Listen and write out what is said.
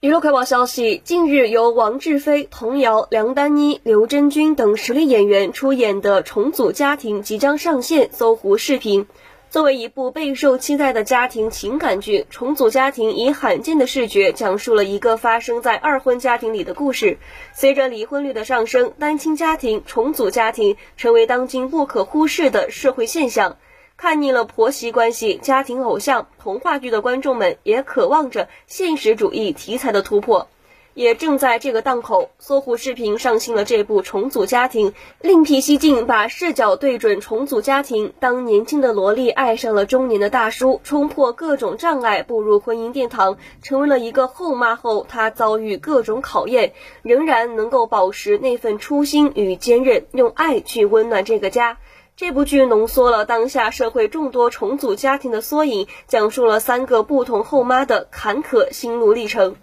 娱乐快报消息：近日，由王志飞、童瑶、梁丹妮、刘真君等实力演员出演的重组家庭即将上线搜狐视频。作为一部备受期待的家庭情感剧，《重组家庭》以罕见的视觉讲述了一个发生在二婚家庭里的故事。随着离婚率的上升，单亲家庭、重组家庭成为当今不可忽视的社会现象。看腻了婆媳关系、家庭偶像、童话剧的观众们，也渴望着现实主义题材的突破。也正在这个档口，搜狐视频上新了这部重组家庭，另辟蹊径，把视角对准重组家庭。当年轻的萝莉爱上了中年的大叔，冲破各种障碍，步入婚姻殿堂，成为了一个后妈后，她遭遇各种考验，仍然能够保持那份初心与坚韧，用爱去温暖这个家。这部剧浓缩了当下社会众多重组家庭的缩影，讲述了三个不同后妈的坎坷心路历程。